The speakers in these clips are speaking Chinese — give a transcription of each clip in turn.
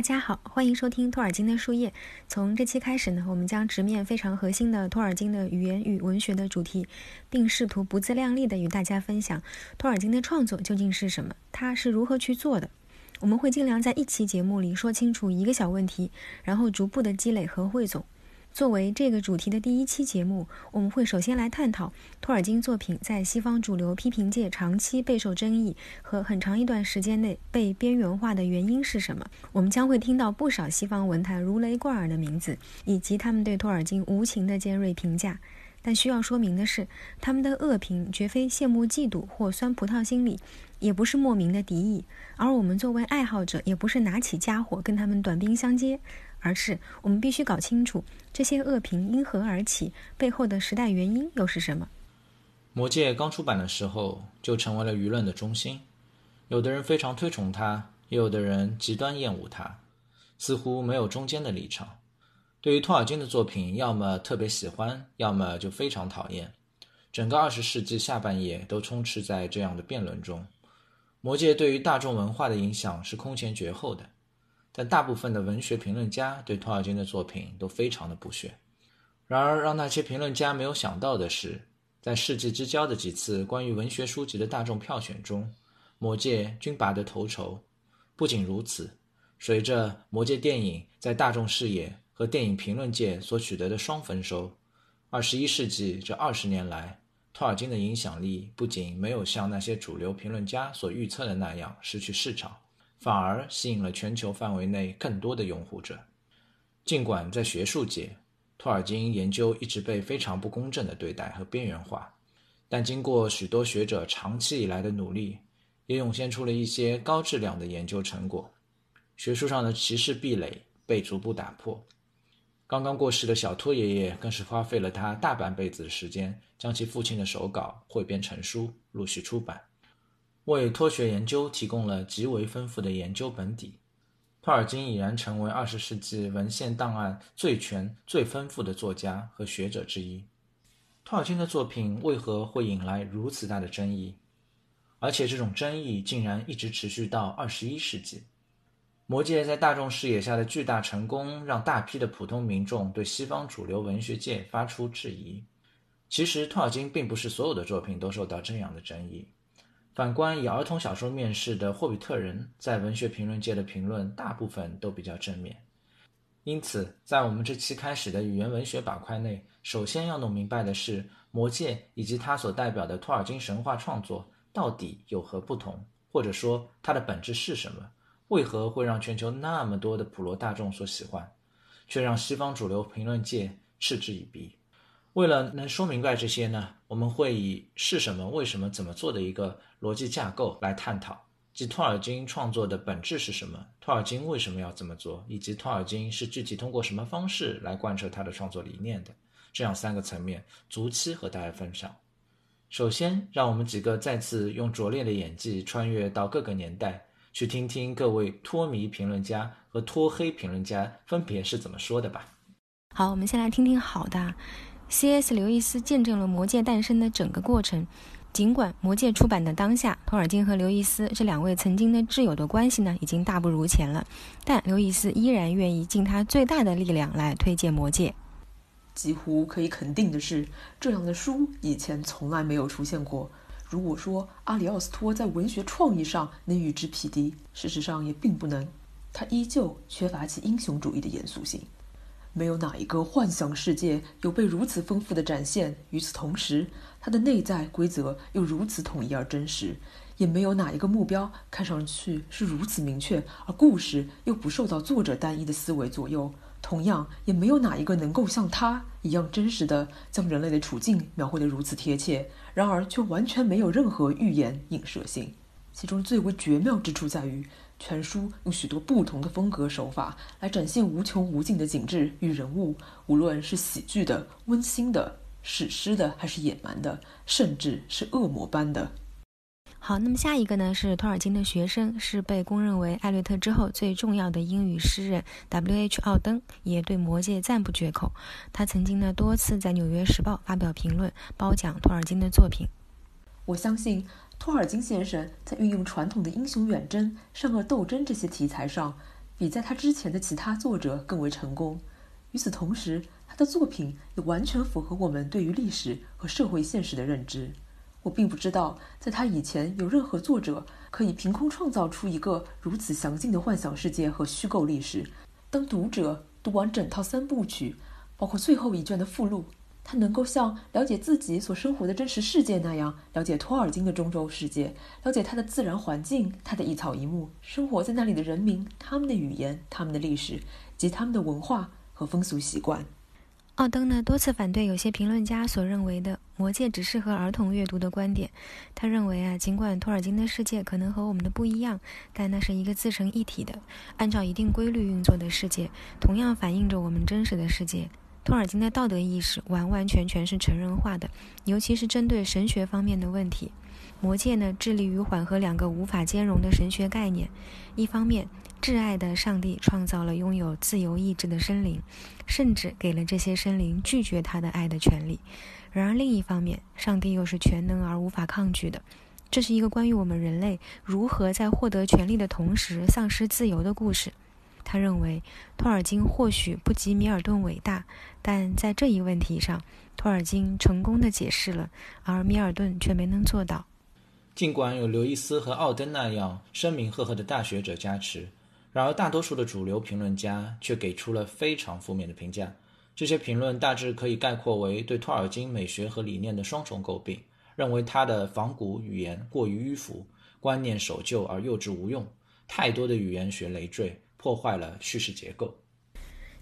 大家好，欢迎收听托尔金的树叶。从这期开始呢，我们将直面非常核心的托尔金的语言与文学的主题，并试图不自量力地与大家分享托尔金的创作究竟是什么，他是如何去做的。我们会尽量在一期节目里说清楚一个小问题，然后逐步的积累和汇总。作为这个主题的第一期节目，我们会首先来探讨托尔金作品在西方主流批评界长期备受争议和很长一段时间内被边缘化的原因是什么。我们将会听到不少西方文坛如雷贯耳的名字，以及他们对托尔金无情的尖锐评价。但需要说明的是，他们的恶评绝非羡慕、嫉妒或酸葡萄心理，也不是莫名的敌意。而我们作为爱好者，也不是拿起家伙跟他们短兵相接。而是我们必须搞清楚这些恶评因何而起，背后的时代原因又是什么。《魔戒》刚出版的时候就成为了舆论的中心，有的人非常推崇它，也有的人极端厌恶它，似乎没有中间的立场。对于托尔金的作品，要么特别喜欢，要么就非常讨厌。整个二十世纪下半叶都充斥在这样的辩论中，《魔戒》对于大众文化的影响是空前绝后的。但大部分的文学评论家对托尔金的作品都非常的不屑。然而，让那些评论家没有想到的是，在世纪之交的几次关于文学书籍的大众票选中，《魔戒》均拔得头筹。不仅如此，随着《魔戒》电影在大众视野和电影评论界所取得的双丰收，二十一世纪这二十年来，托尔金的影响力不仅没有像那些主流评论家所预测的那样失去市场。反而吸引了全球范围内更多的拥护者。尽管在学术界，托尔金研究一直被非常不公正的对待和边缘化，但经过许多学者长期以来的努力，也涌现出了一些高质量的研究成果。学术上的歧视壁垒被逐步打破。刚刚过世的小托爷爷更是花费了他大半辈子的时间，将其父亲的手稿汇编成书，陆续出版。为托学研究提供了极为丰富的研究本底，托尔金已然成为二十世纪文献档案最全、最丰富的作家和学者之一。托尔金的作品为何会引来如此大的争议？而且这种争议竟然一直持续到二十一世纪。《魔戒》在大众视野下的巨大成功，让大批的普通民众对西方主流文学界发出质疑。其实，托尔金并不是所有的作品都受到这样的争议。反观以儿童小说面世的《霍比特人》，在文学评论界的评论大部分都比较正面。因此，在我们这期开始的语言文学板块内，首先要弄明白的是，《魔戒》以及它所代表的托尔金神话创作到底有何不同，或者说它的本质是什么？为何会让全球那么多的普罗大众所喜欢，却让西方主流评论界嗤之以鼻？为了能说明白这些呢，我们会以是什么、为什么、怎么做的一个逻辑架构来探讨，即托尔金创作的本质是什么，托尔金为什么要这么做，以及托尔金是具体通过什么方式来贯彻他的创作理念的，这样三个层面逐期和大家分享。首先，让我们几个再次用拙劣的演技穿越到各个年代，去听听各位托迷评论家和托黑评论家分别是怎么说的吧。好，我们先来听听好的。C.S. 刘易斯见证了《魔戒》诞生的整个过程。尽管《魔戒》出版的当下，托尔金和刘易斯这两位曾经的挚友的关系呢，已经大不如前了，但刘易斯依然愿意尽他最大的力量来推荐《魔戒》。几乎可以肯定的是，这样的书以前从来没有出现过。如果说阿里奥斯托在文学创意上能与之匹敌，事实上也并不能。他依旧缺乏其英雄主义的严肃性。没有哪一个幻想世界有被如此丰富的展现。与此同时，它的内在规则又如此统一而真实，也没有哪一个目标看上去是如此明确，而故事又不受到作者单一的思维左右。同样，也没有哪一个能够像他一样真实的将人类的处境描绘得如此贴切，然而却完全没有任何预言影射性。其中最为绝妙之处在于。全书用许多不同的风格手法来展现无穷无尽的景致与人物，无论是喜剧的、温馨的、史诗的，还是野蛮的，甚至是恶魔般的。好，那么下一个呢？是托尔金的学生，是被公认为艾略特之后最重要的英语诗人 W.H. 奥登，也对《魔戒》赞不绝口。他曾经呢多次在《纽约时报》发表评论，褒奖托尔金的作品。我相信。托尔金先生在运用传统的英雄远征、善恶斗争这些题材上，比在他之前的其他作者更为成功。与此同时，他的作品也完全符合我们对于历史和社会现实的认知。我并不知道，在他以前有任何作者可以凭空创造出一个如此详尽的幻想世界和虚构历史。当读者读完整套三部曲，包括最后一卷的附录，他能够像了解自己所生活的真实世界那样了解托尔金的中洲世界，了解他的自然环境、他的一草一木、生活在那里的人民、他们的语言、他们的历史及他们的文化和风俗习惯。奥登呢多次反对有些评论家所认为的《魔戒》只适合儿童阅读的观点。他认为啊，尽管托尔金的世界可能和我们的不一样，但那是一个自成一体的、按照一定规律运作的世界，同样反映着我们真实的世界。托尔金的道德意识完完全全是成人化的，尤其是针对神学方面的问题。《魔戒》呢致力于缓和两个无法兼容的神学概念：一方面，挚爱的上帝创造了拥有自由意志的生灵，甚至给了这些生灵拒绝他的爱的权利；然而另一方面，上帝又是全能而无法抗拒的。这是一个关于我们人类如何在获得权利的同时丧失自由的故事。他认为，托尔金或许不及米尔顿伟大，但在这一问题上，托尔金成功的解释了，而米尔顿却没能做到。尽管有刘易斯和奥登那样声名赫赫的大学者加持。然而，大多数的主流评论家却给出了非常负面的评价。这些评论大致可以概括为对托尔金美学和理念的双重诟病，认为他的仿古语言过于迂腐，观念守旧而幼稚无用，太多的语言学累赘，破坏了叙事结构。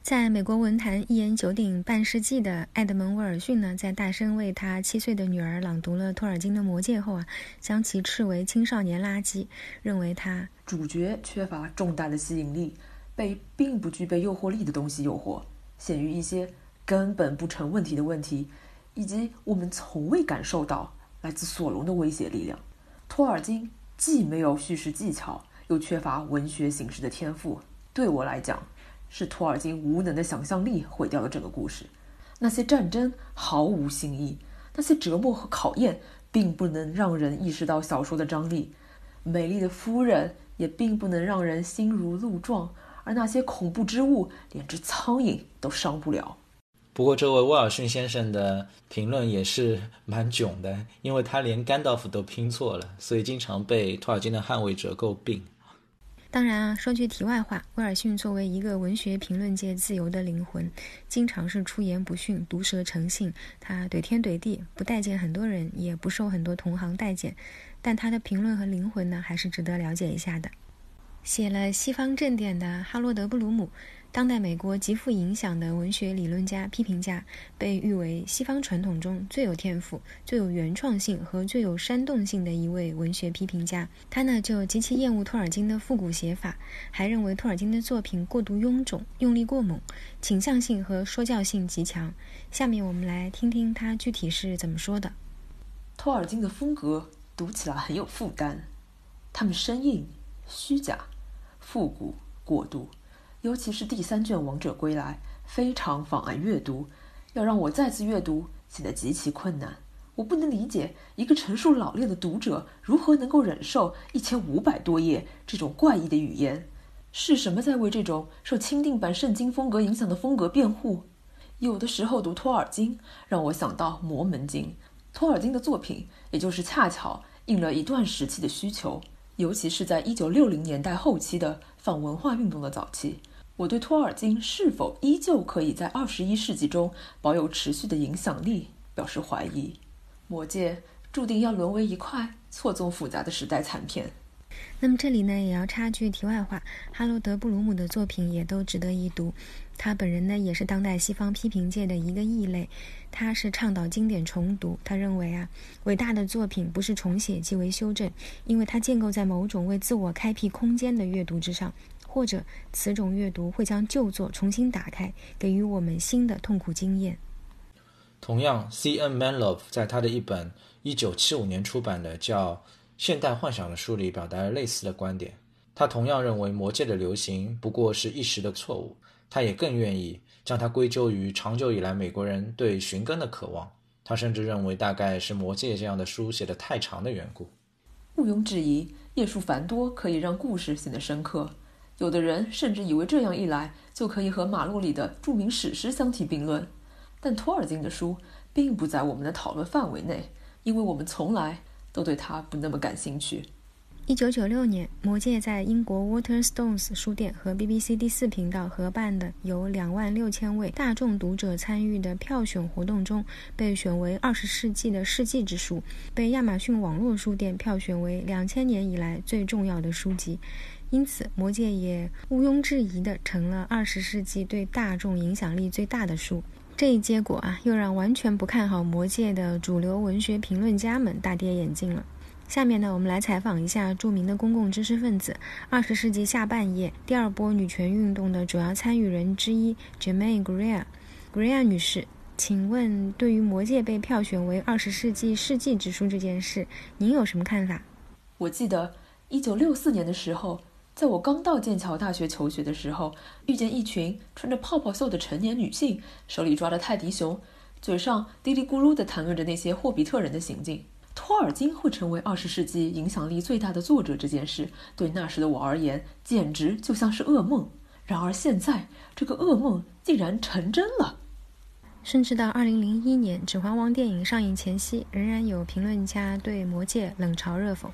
在美国文坛一言九鼎半世纪的埃德蒙·威尔逊呢，在大声为他七岁的女儿朗读了托尔金的《魔戒》后啊，将其斥为青少年垃圾，认为他主角缺乏重大的吸引力，被并不具备诱惑力的东西诱惑，限于一些根本不成问题的问题，以及我们从未感受到来自索隆的威胁力量。托尔金既没有叙事技巧，又缺乏文学形式的天赋。对我来讲。是托尔金无能的想象力毁掉了这个故事。那些战争毫无新意，那些折磨和考验并不能让人意识到小说的张力。美丽的夫人也并不能让人心如鹿撞，而那些恐怖之物连只苍蝇都伤不了。不过，这位威尔逊先生的评论也是蛮囧的，因为他连甘道夫都拼错了，所以经常被托尔金的捍卫者诟病。当然啊，说句题外话，威尔逊作为一个文学评论界自由的灵魂，经常是出言不逊、毒舌成性。他怼天怼地，不待见很多人，也不受很多同行待见。但他的评论和灵魂呢，还是值得了解一下的。写了《西方正典》的哈罗德·布鲁姆。当代美国极富影响的文学理论家、批评家，被誉为西方传统中最有天赋、最有原创性和最有煽动性的一位文学批评家。他呢就极其厌恶托尔金的复古写法，还认为托尔金的作品过度臃肿、用力过猛、倾向性和说教性极强。下面我们来听听他具体是怎么说的。托尔金的风格读起来很有负担，他们生硬、虚假、复古、过度。尤其是第三卷《王者归来》，非常妨碍阅读。要让我再次阅读，显得极其困难。我不能理解一个成熟老练的读者如何能够忍受一千五百多页这种怪异的语言。是什么在为这种受钦定版圣经风格影响的风格辩护？有的时候读托尔金，让我想到《摩门经》。托尔金的作品，也就是恰巧应了一段时期的需求，尤其是在一九六零年代后期的反文化运动的早期。我对托尔金是否依旧可以在二十一世纪中保有持续的影响力表示怀疑。魔戒注定要沦为一块错综复杂的时代残片。那么这里呢，也要插句题外话：哈罗德·布鲁姆的作品也都值得一读。他本人呢，也是当代西方批评界的一个异类。他是倡导经典重读。他认为啊，伟大的作品不是重写即为修正，因为它建构在某种为自我开辟空间的阅读之上。或者此种阅读会将旧作重新打开，给予我们新的痛苦经验。同样，C.N. Manlove 在他的一本1975年出版的叫《现代幻想》的书里表达了类似的观点。他同样认为《魔戒》的流行不过是一时的错误。他也更愿意将它归咎于长久以来美国人对寻根的渴望。他甚至认为，大概是《魔戒》这样的书写得太长的缘故。毋庸置疑，页数繁多可以让故事显得深刻。有的人甚至以为这样一来就可以和马洛里的著名史诗相提并论。但托尔金的书并不在我们的讨论范围内，因为我们从来都对他不那么感兴趣。一九九六年，《魔戒》在英国 Waterstones 书店和 BBC 第四频道合办的由两万六千位大众读者参与的票选活动中，被选为二十世纪的世纪之书，被亚马逊网络书店票选为两千年以来最重要的书籍。因此，《魔戒》也毋庸置疑地成了二十世纪对大众影响力最大的书。这一结果啊，又让完全不看好《魔戒》的主流文学评论家们大跌眼镜了。下面呢，我们来采访一下著名的公共知识分子，二十世纪下半叶第二波女权运动的主要参与人之一 j e m a i n Greer。Greer 女士，请问对于《魔戒》被票选为二十世纪世纪之书这件事，您有什么看法？我记得一九六四年的时候，在我刚到剑桥大学求学的时候，遇见一群穿着泡泡袖的成年女性，手里抓着泰迪熊，嘴上嘀哩咕噜地谈论着那些霍比特人的行径。托尔金会成为二十世纪影响力最大的作者这件事，对那时的我而言简直就像是噩梦。然而现在，这个噩梦竟然成真了。甚至到二零零一年《指环王》电影上映前夕，仍然有评论家对《魔戒》冷嘲热讽。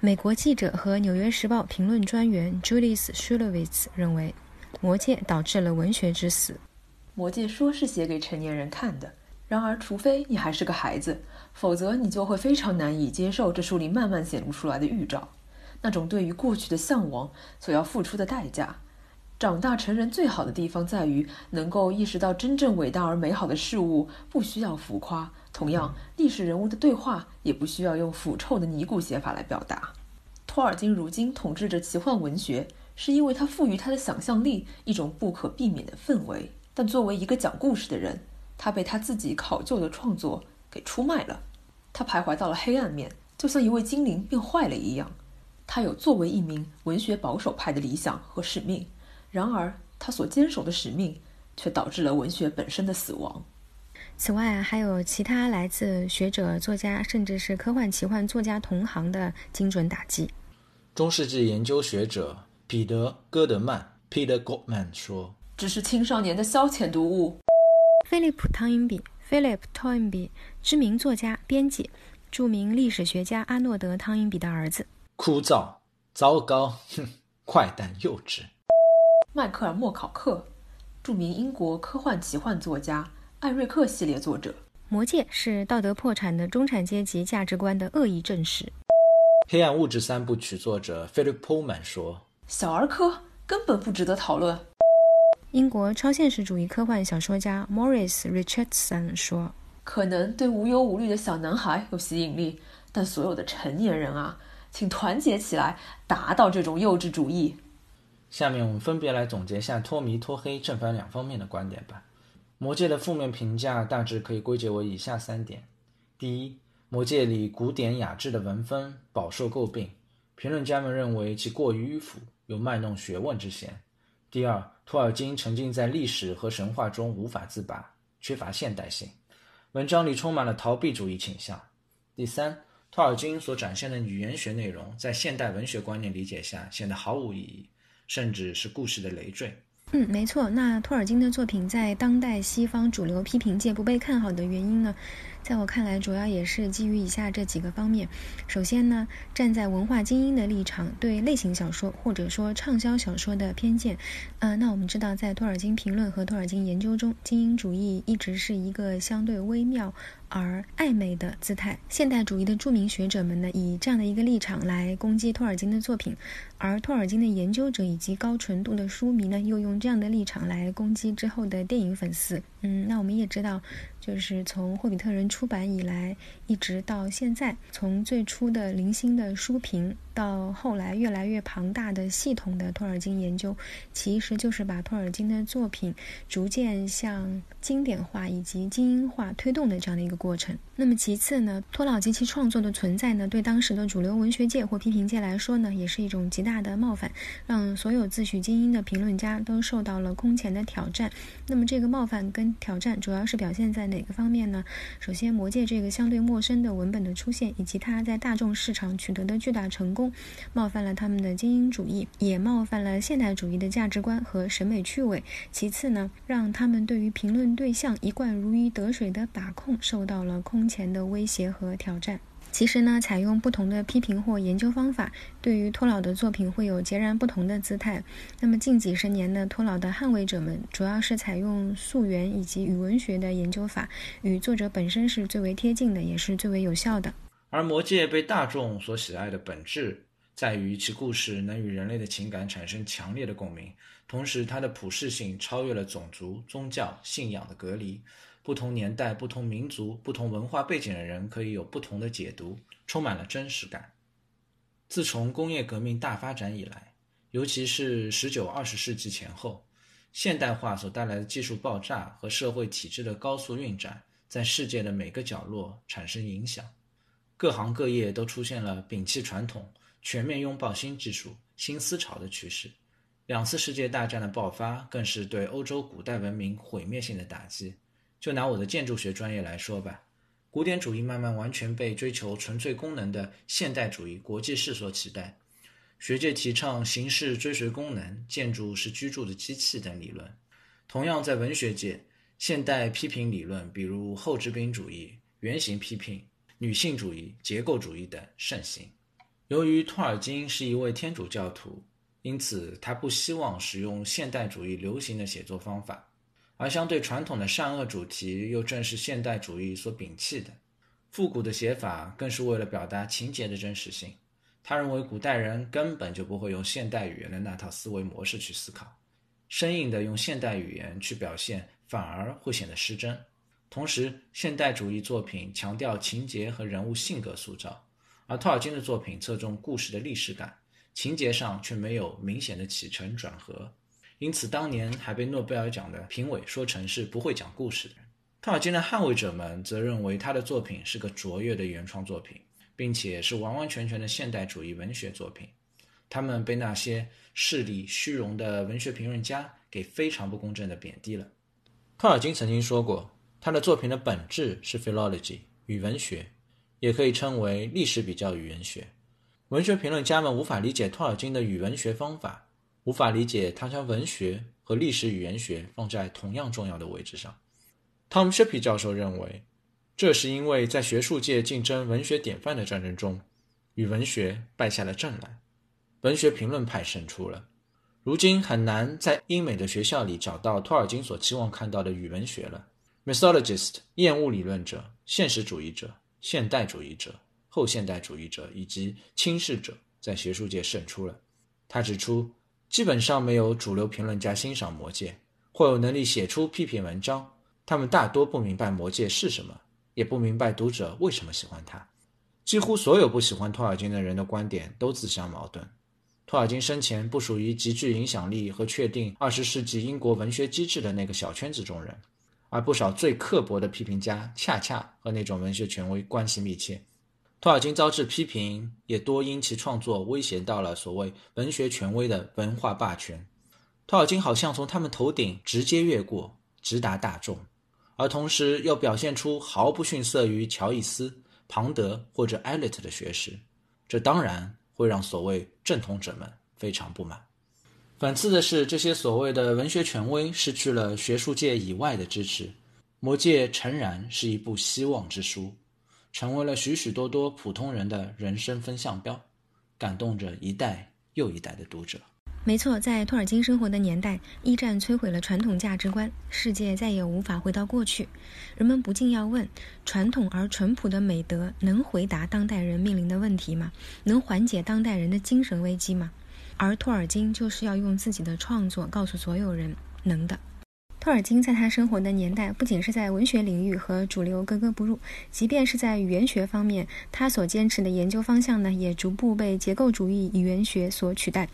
美国记者和《纽约时报》评论专员 Julius Shulevitz 认为，《魔戒》导致了文学之死。《魔戒》说是写给成年人看的，然而，除非你还是个孩子。否则，你就会非常难以接受这书里慢慢显露出来的预兆，那种对于过去的向往所要付出的代价。长大成人最好的地方在于能够意识到，真正伟大而美好的事物不需要浮夸。同样，历史人物的对话也不需要用腐臭的尼古写法来表达。托尔金如今统治着奇幻文学，是因为他赋予他的想象力一种不可避免的氛围。但作为一个讲故事的人，他被他自己考究的创作。给出卖了，他徘徊到了黑暗面，就像一位精灵变坏了一样。他有作为一名文学保守派的理想和使命，然而他所坚守的使命却导致了文学本身的死亡。此外，还有其他来自学者、作家，甚至是科幻奇幻作家同行的精准打击。中世纪研究学者彼得·戈德曼 （Peter Goldman） 说：“只是青少年的消遣读物。”菲利普·汤因比。Philip Toynbee，知名作家、编辑，著名历史学家阿诺德·汤因比的儿子。枯燥、糟糕、哼，坏蛋、幼稚。迈克尔·莫考克，著名英国科幻奇幻作家，艾瑞克系列作者。《魔戒》是道德破产的中产阶级价值观的恶意证实。黑暗物质三部曲作者 Philip Pullman 说：“小儿科根本不值得讨论。”英国超现实主义科幻小说家 Morris Richardson 说：“可能对无忧无虑的小男孩有吸引力，但所有的成年人啊，请团结起来，打倒这种幼稚主义。”下面我们分别来总结下脱迷脱黑正反两方面的观点吧。《魔戒》的负面评价大致可以归结为以下三点：第一，《魔戒》里古典雅致的文风饱受诟病，评论家们认为其过于迂腐，有卖弄学问之嫌。第二，托尔金沉浸在历史和神话中无法自拔，缺乏现代性，文章里充满了逃避主义倾向。第三，托尔金所展现的语言学内容，在现代文学观念理解下显得毫无意义，甚至是故事的累赘。嗯，没错。那托尔金的作品在当代西方主流批评界不被看好的原因呢？在我看来，主要也是基于以下这几个方面。首先呢，站在文化精英的立场，对类型小说或者说畅销小说的偏见。呃，那我们知道，在托尔金评论和托尔金研究中，精英主义一直是一个相对微妙而暧昧的姿态。现代主义的著名学者们呢，以这样的一个立场来攻击托尔金的作品，而托尔金的研究者以及高纯度的书迷呢，又用这样的立场来攻击之后的电影粉丝。嗯，那我们也知道。就是从《霍比特人》出版以来，一直到现在，从最初的零星的书评。到后来越来越庞大的系统的托尔金研究，其实就是把托尔金的作品逐渐向经典化以及精英化推动的这样的一个过程。那么其次呢，托老及其创作的存在呢，对当时的主流文学界或批评界来说呢，也是一种极大的冒犯，让所有自诩精英的评论家都受到了空前的挑战。那么这个冒犯跟挑战主要是表现在哪个方面呢？首先，《魔戒》这个相对陌生的文本的出现，以及它在大众市场取得的巨大成功。冒犯了他们的精英主义，也冒犯了现代主义的价值观和审美趣味。其次呢，让他们对于评论对象一贯如鱼得水的把控受到了空前的威胁和挑战。其实呢，采用不同的批评或研究方法，对于托老的作品会有截然不同的姿态。那么近几十年呢托老的捍卫者们，主要是采用溯源以及语文学的研究法，与作者本身是最为贴近的，也是最为有效的。而《魔戒》被大众所喜爱的本质，在于其故事能与人类的情感产生强烈的共鸣，同时它的普适性超越了种族、宗教、信仰的隔离。不同年代、不同民族、不同文化背景的人可以有不同的解读，充满了真实感。自从工业革命大发展以来，尤其是十九、二十世纪前后，现代化所带来的技术爆炸和社会体制的高速运转，在世界的每个角落产生影响。各行各业都出现了摒弃传统、全面拥抱新技术、新思潮的趋势。两次世界大战的爆发，更是对欧洲古代文明毁灭性的打击。就拿我的建筑学专业来说吧，古典主义慢慢完全被追求纯粹功能的现代主义国际式所取代。学界提倡形式追随功能，建筑是居住的机器等理论。同样，在文学界，现代批评理论，比如后殖民主义、原型批评、女性主义、结构主义等盛行。由于托尔金是一位天主教徒，因此他不希望使用现代主义流行的写作方法。而相对传统的善恶主题，又正是现代主义所摒弃的。复古的写法更是为了表达情节的真实性。他认为古代人根本就不会用现代语言的那套思维模式去思考，生硬的用现代语言去表现，反而会显得失真。同时，现代主义作品强调情节和人物性格塑造，而托尔金的作品侧重故事的历史感，情节上却没有明显的起承转合。因此，当年还被诺贝尔奖的评委说成是不会讲故事的人。托尔金的捍卫者们则认为他的作品是个卓越的原创作品，并且是完完全全的现代主义文学作品。他们被那些势力虚荣的文学评论家给非常不公正的贬低了。托尔金曾经说过，他的作品的本质是 philology 语文学，也可以称为历史比较语言学。文学评论家们无法理解托尔金的语文学方法。无法理解他将文学和历史语言学放在同样重要的位置上。Tom Shippey 教授认为，这是因为在学术界竞争文学典范的战争中，语文学败下了阵来，文学评论派胜出了。如今很难在英美的学校里找到托尔金所期望看到的语文学了。Mythologist 厌恶理论者、现实主义者、现代主义者、后现代主义者以及轻视者在学术界胜出了。他指出。基本上没有主流评论家欣赏《魔戒》，或有能力写出批评文章。他们大多不明白《魔戒》是什么，也不明白读者为什么喜欢它。几乎所有不喜欢托尔金的人的观点都自相矛盾。托尔金生前不属于极具影响力和确定二十世纪英国文学机制的那个小圈子中人，而不少最刻薄的批评家恰恰和那种文学权威关系密切。托尔金遭致批评，也多因其创作威胁到了所谓文学权威的文化霸权。托尔金好像从他们头顶直接越过，直达大众，而同时又表现出毫不逊色于乔伊斯、庞德或者艾略特的学识，这当然会让所谓正统者们非常不满。讽刺的是，这些所谓的文学权威失去了学术界以外的支持。《魔戒》诚然是一部希望之书。成为了许许多多普通人的人生风向标，感动着一代又一代的读者。没错，在托尔金生活的年代，一战摧毁了传统价值观，世界再也无法回到过去。人们不禁要问：传统而淳朴的美德能回答当代人面临的问题吗？能缓解当代人的精神危机吗？而托尔金就是要用自己的创作告诉所有人：能的。托尔金在他生活的年代，不仅是在文学领域和主流格格不入，即便是在语言学方面，他所坚持的研究方向呢，也逐步被结构主义语言学所取代。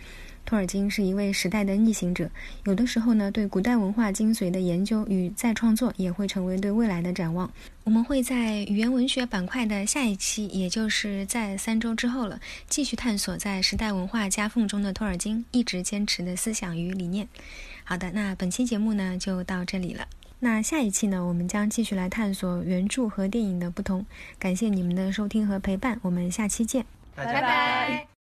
托尔金是一位时代的逆行者，有的时候呢，对古代文化精髓的研究与再创作，也会成为对未来的展望。我们会在语言文学板块的下一期，也就是在三周之后了，继续探索在时代文化夹缝中的托尔金一直坚持的思想与理念。好的，那本期节目呢就到这里了。那下一期呢，我们将继续来探索原著和电影的不同。感谢你们的收听和陪伴，我们下期见，拜拜。